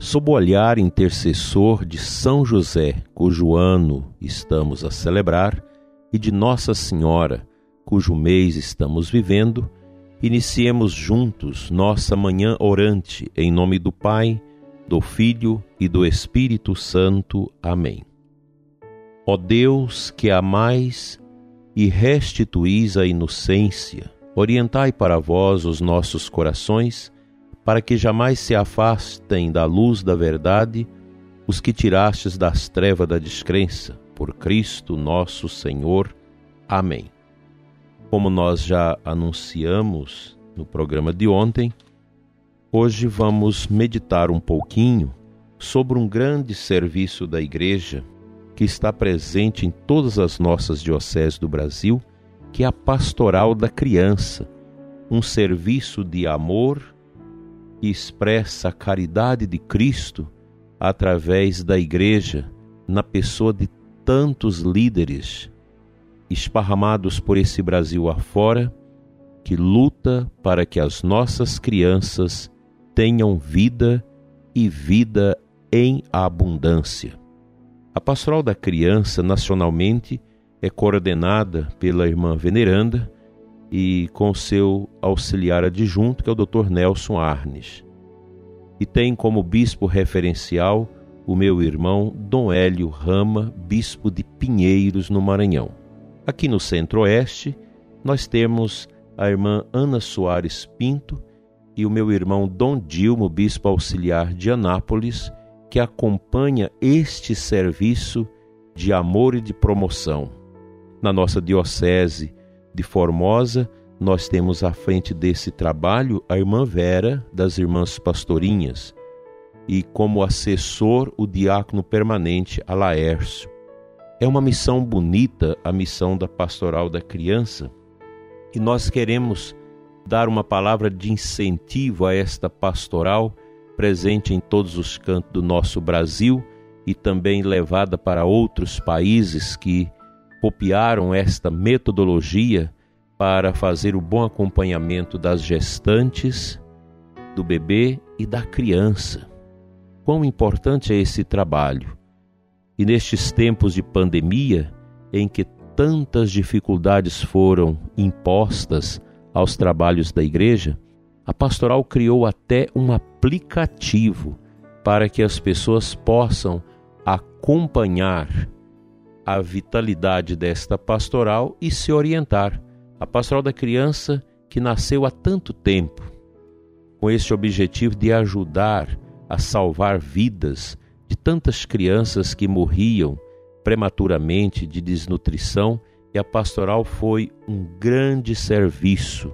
sob o olhar intercessor de São José, cujo ano estamos a celebrar, e de Nossa Senhora, cujo mês estamos vivendo, iniciemos juntos nossa manhã orante, em nome do Pai, do Filho e do Espírito Santo. Amém. Ó Deus que amais e restituís a inocência, orientai para vós os nossos corações, para que jamais se afastem da luz da verdade os que tirastes das trevas da descrença, por Cristo nosso Senhor. Amém. Como nós já anunciamos no programa de ontem, hoje vamos meditar um pouquinho sobre um grande serviço da Igreja que está presente em todas as nossas dioceses do Brasil, que é a pastoral da criança, um serviço de amor e expressa a caridade de Cristo através da Igreja, na pessoa de tantos líderes esparramados por esse Brasil afora, que luta para que as nossas crianças tenham vida e vida em abundância. A Pastoral da Criança, nacionalmente, é coordenada pela irmã Veneranda, e com seu auxiliar adjunto, que é o Dr. Nelson Arnes. E tem como bispo referencial o meu irmão Dom Hélio Rama, bispo de Pinheiros, no Maranhão. Aqui no Centro-Oeste, nós temos a irmã Ana Soares Pinto e o meu irmão Dom Dilmo, bispo auxiliar de Anápolis, que acompanha este serviço de amor e de promoção. Na nossa diocese, de Formosa, nós temos à frente desse trabalho a irmã Vera, das Irmãs Pastorinhas, e como assessor o diácono permanente Alaércio. É uma missão bonita, a missão da pastoral da criança, e nós queremos dar uma palavra de incentivo a esta pastoral presente em todos os cantos do nosso Brasil e também levada para outros países que copiaram esta metodologia para fazer o bom acompanhamento das gestantes, do bebê e da criança. Quão importante é esse trabalho! E nestes tempos de pandemia, em que tantas dificuldades foram impostas aos trabalhos da igreja, a pastoral criou até um aplicativo para que as pessoas possam acompanhar a vitalidade desta pastoral e se orientar. A pastoral da criança que nasceu há tanto tempo, com esse objetivo de ajudar a salvar vidas de tantas crianças que morriam prematuramente de desnutrição, e a pastoral foi um grande serviço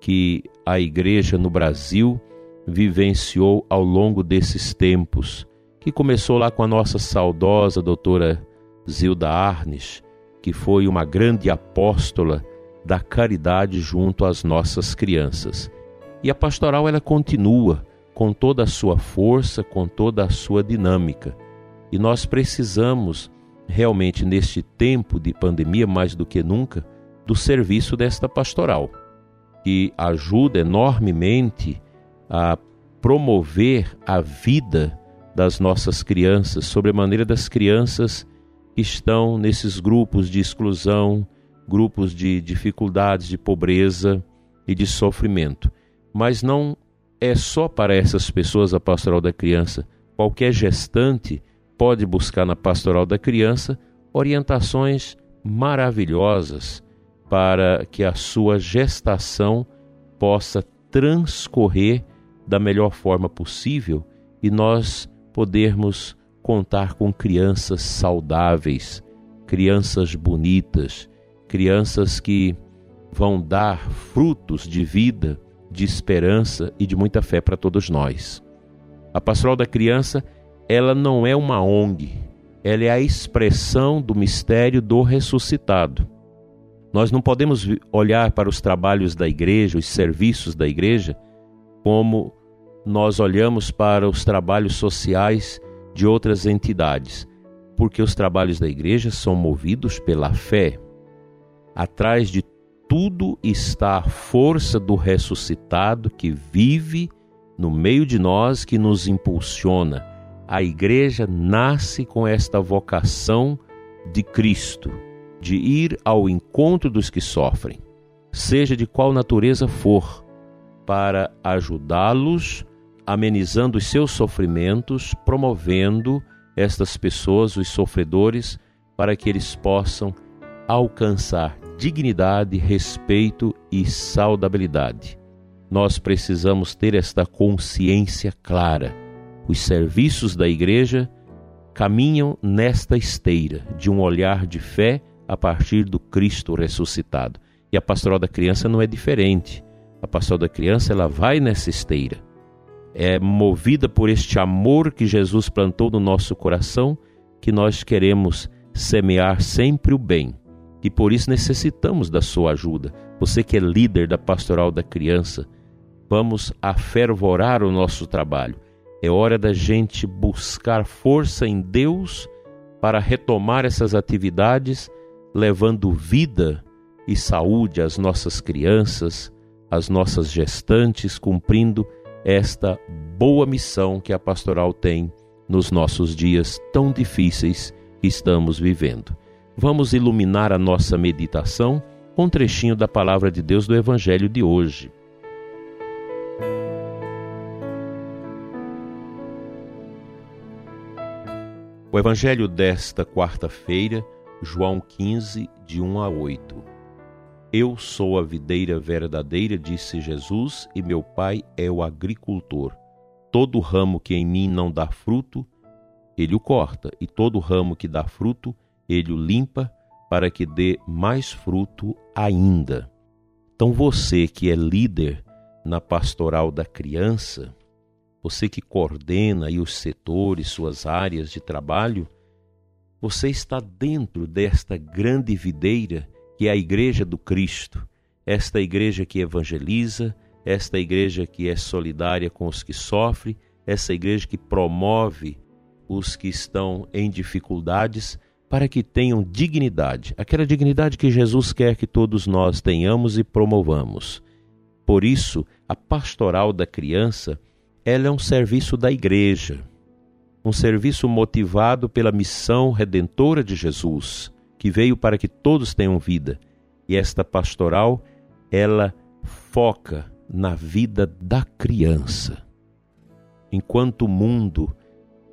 que a igreja no Brasil vivenciou ao longo desses tempos, que começou lá com a nossa saudosa doutora Zilda Arnes, que foi uma grande apóstola da caridade junto às nossas crianças. E a pastoral ela continua com toda a sua força, com toda a sua dinâmica. E nós precisamos realmente neste tempo de pandemia mais do que nunca do serviço desta pastoral, que ajuda enormemente a promover a vida das nossas crianças, sobremaneira das crianças estão nesses grupos de exclusão, grupos de dificuldades, de pobreza e de sofrimento. Mas não é só para essas pessoas a pastoral da criança. Qualquer gestante pode buscar na pastoral da criança orientações maravilhosas para que a sua gestação possa transcorrer da melhor forma possível e nós podermos contar com crianças saudáveis, crianças bonitas, crianças que vão dar frutos de vida, de esperança e de muita fé para todos nós. A Pastoral da Criança, ela não é uma ONG, ela é a expressão do mistério do ressuscitado. Nós não podemos olhar para os trabalhos da igreja, os serviços da igreja, como nós olhamos para os trabalhos sociais de outras entidades, porque os trabalhos da igreja são movidos pela fé. Atrás de tudo está a força do ressuscitado que vive no meio de nós, que nos impulsiona. A igreja nasce com esta vocação de Cristo, de ir ao encontro dos que sofrem, seja de qual natureza for, para ajudá-los, amenizando os seus sofrimentos, promovendo estas pessoas, os sofredores, para que eles possam alcançar dignidade, respeito e saudabilidade. Nós precisamos ter esta consciência clara. Os serviços da igreja caminham nesta esteira de um olhar de fé a partir do Cristo ressuscitado. E a pastoral da criança não é diferente. A pastoral da criança ela vai nessa esteira. É movida por este amor que Jesus plantou no nosso coração que nós queremos semear sempre o bem e por isso necessitamos da sua ajuda. Você que é líder da pastoral da criança, vamos afervorar o nosso trabalho. É hora da gente buscar força em Deus para retomar essas atividades, levando vida e saúde às nossas crianças, às nossas gestantes, cumprindo esta boa missão que a pastoral tem nos nossos dias tão difíceis que estamos vivendo vamos iluminar a nossa meditação com um trechinho da palavra de Deus do Evangelho de hoje. O Evangelho desta quarta-feira, João 15, de 1 a 8. Eu sou a videira verdadeira, disse Jesus, e meu Pai é o agricultor. Todo ramo que em mim não dá fruto, ele o corta, e todo ramo que dá fruto, ele o limpa para que dê mais fruto ainda. Então você que é líder na pastoral da criança, você que coordena aí os setores, suas áreas de trabalho, você está dentro desta grande videira que é a igreja do Cristo, esta igreja que evangeliza, esta igreja que é solidária com os que sofrem, essa igreja que promove os que estão em dificuldades para que tenham dignidade, aquela dignidade que Jesus quer que todos nós tenhamos e promovamos. Por isso, a pastoral da criança, ela é um serviço da igreja, um serviço motivado pela missão redentora de Jesus, que veio para que todos tenham vida. E esta pastoral, ela foca na vida da criança. Enquanto o mundo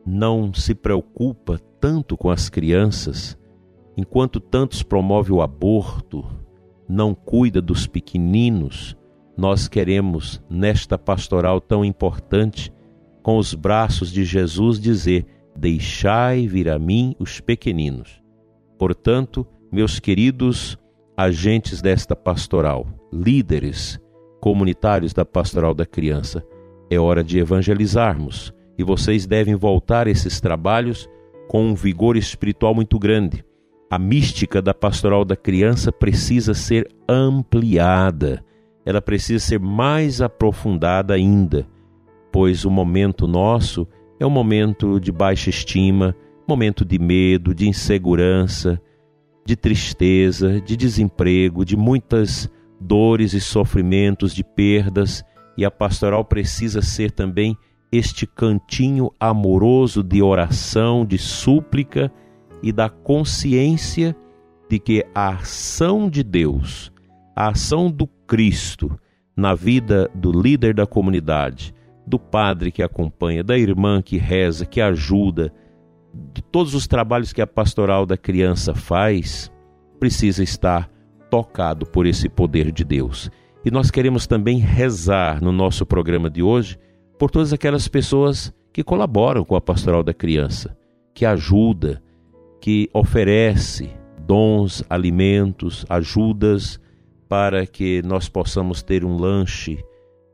não se preocupa tanto com as crianças, enquanto tantos promove o aborto, não cuida dos pequeninos, nós queremos, nesta pastoral tão importante, com os braços de Jesus, dizer: Deixai vir a mim os pequeninos. Portanto, meus queridos agentes desta pastoral, líderes comunitários da pastoral da criança, é hora de evangelizarmos e vocês devem voltar esses trabalhos com um vigor espiritual muito grande. A mística da pastoral da criança precisa ser ampliada, ela precisa ser mais aprofundada ainda, pois o momento nosso é um momento de baixa estima, momento de medo, de insegurança, de tristeza, de desemprego, de muitas dores e sofrimentos, de perdas, e a pastoral precisa ser também este cantinho amoroso de oração, de súplica e da consciência de que a ação de Deus, a ação do Cristo na vida do líder da comunidade, do padre que acompanha, da irmã que reza, que ajuda, de todos os trabalhos que a pastoral da criança faz, precisa estar tocado por esse poder de Deus. E nós queremos também rezar no nosso programa de hoje por todas aquelas pessoas que colaboram com a pastoral da criança, que ajuda, que oferece dons, alimentos, ajudas para que nós possamos ter um lanche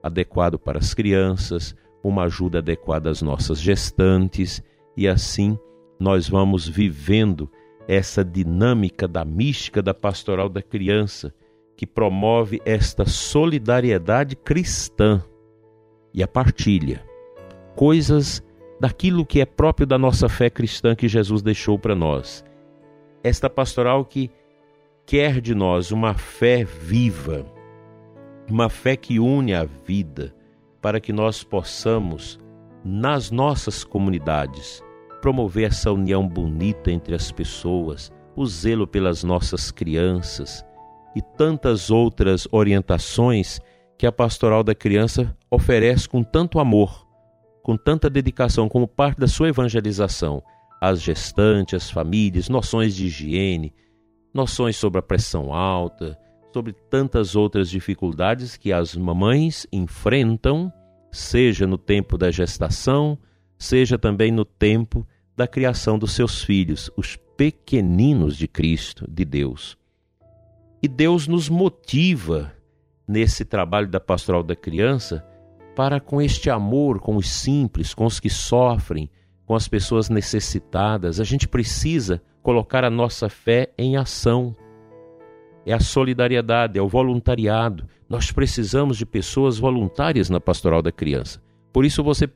adequado para as crianças, uma ajuda adequada às nossas gestantes e assim nós vamos vivendo essa dinâmica da mística da pastoral da criança, que promove esta solidariedade cristã e a partilha. Coisas daquilo que é próprio da nossa fé cristã que Jesus deixou para nós. Esta pastoral que quer de nós uma fé viva, uma fé que une a vida, para que nós possamos, nas nossas comunidades, promover essa união bonita entre as pessoas, o zelo pelas nossas crianças e tantas outras orientações que a Pastoral da Criança oferece com tanto amor, com tanta dedicação como parte da sua evangelização. Às gestantes, às famílias, noções de higiene, noções sobre a pressão alta, sobre tantas outras dificuldades que as mamães enfrentam, seja no tempo da gestação, seja também no tempo da criação dos seus filhos, os pequeninos de Cristo, de Deus. E Deus nos motiva nesse trabalho da pastoral da criança para com este amor com os simples, com os que sofrem, com as pessoas necessitadas, a gente precisa colocar a nossa fé em ação. É a solidariedade, é o voluntariado. Nós precisamos de pessoas voluntárias na pastoral da criança. Por isso, você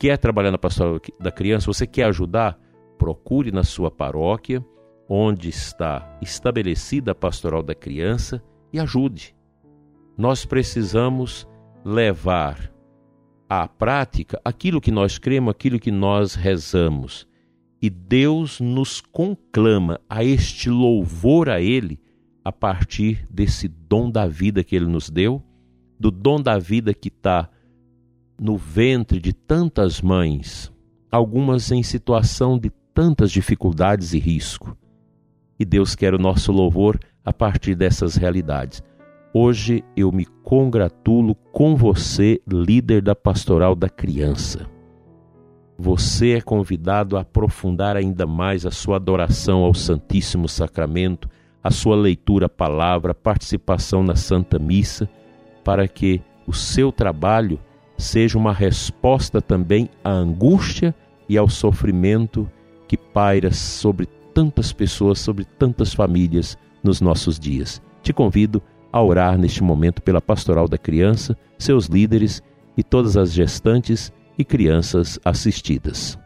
quer trabalhar na pastoral da criança, você quer ajudar? Procure na sua paróquia, onde está estabelecida a pastoral da criança, e ajude. Nós precisamos levar à prática aquilo que nós cremos, aquilo que nós rezamos. E Deus nos conclama a este louvor a Ele a partir desse dom da vida que Ele nos deu, do dom da vida que está no ventre de tantas mães, algumas em situação de tantas dificuldades e risco. E Deus quer o nosso louvor a partir dessas realidades. Hoje eu me congratulo com você, líder da Pastoral da Criança. Você é convidado a aprofundar ainda mais a sua adoração ao Santíssimo Sacramento, a sua leitura à palavra, participação na Santa Missa, para que o seu trabalho seja uma resposta também à angústia e ao sofrimento que paira sobre tantas pessoas, sobre tantas famílias nos nossos dias. Te convido a orar neste momento pela pastoral da criança, seus líderes e todas as gestantes e crianças assistidas.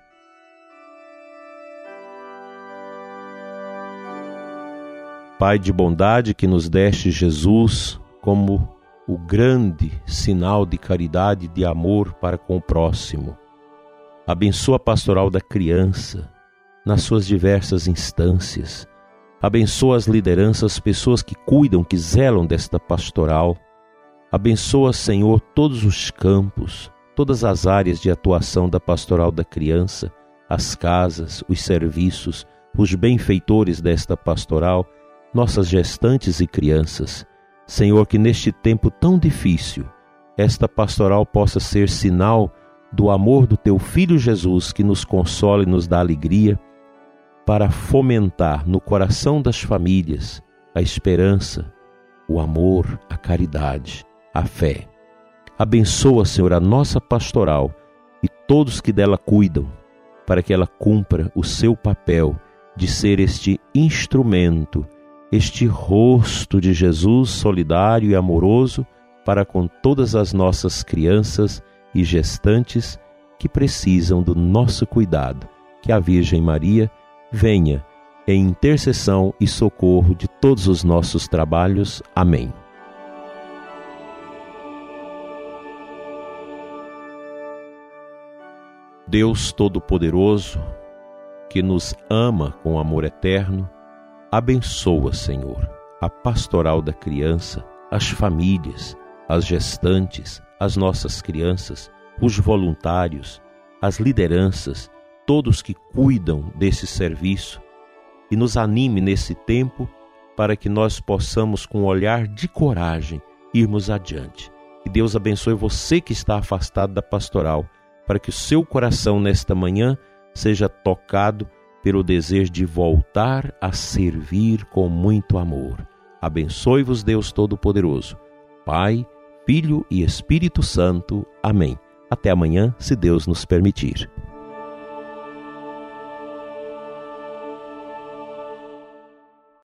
Pai de bondade que nos deste Jesus como o grande sinal de caridade e de amor para com o próximo. Abençoa a pastoral da criança nas suas diversas instâncias Abençoa as lideranças, pessoas que cuidam, que zelam desta pastoral. Abençoa, Senhor, todos os campos, todas as áreas de atuação da pastoral da criança, as casas, os serviços, os benfeitores desta pastoral, nossas gestantes e crianças. Senhor, que neste tempo tão difícil, esta pastoral possa ser sinal do amor do teu filho Jesus que nos consola e nos dá alegria para fomentar no coração das famílias a esperança, o amor, a caridade, a fé. Abençoa, Senhor, a nossa pastoral e todos que dela cuidam, para que ela cumpra o seu papel de ser este instrumento, este rosto de Jesus solidário e amoroso para com todas as nossas crianças e gestantes que precisam do nosso cuidado. Que a Virgem Maria venha em intercessão e socorro de todos os nossos trabalhos. Amém. Deus Todo-Poderoso, que nos ama com amor eterno, abençoa, Senhor, a pastoral da criança, as famílias, as gestantes, as nossas crianças, os voluntários, as lideranças todos que cuidam desse serviço e nos anime nesse tempo para que nós possamos, com um olhar de coragem, irmos adiante. Que Deus abençoe você que está afastado da pastoral, para que o seu coração nesta manhã seja tocado pelo desejo de voltar a servir com muito amor. Abençoe-vos, Deus Todo-Poderoso, Pai, Filho e Espírito Santo. Amém. Até amanhã, se Deus nos permitir.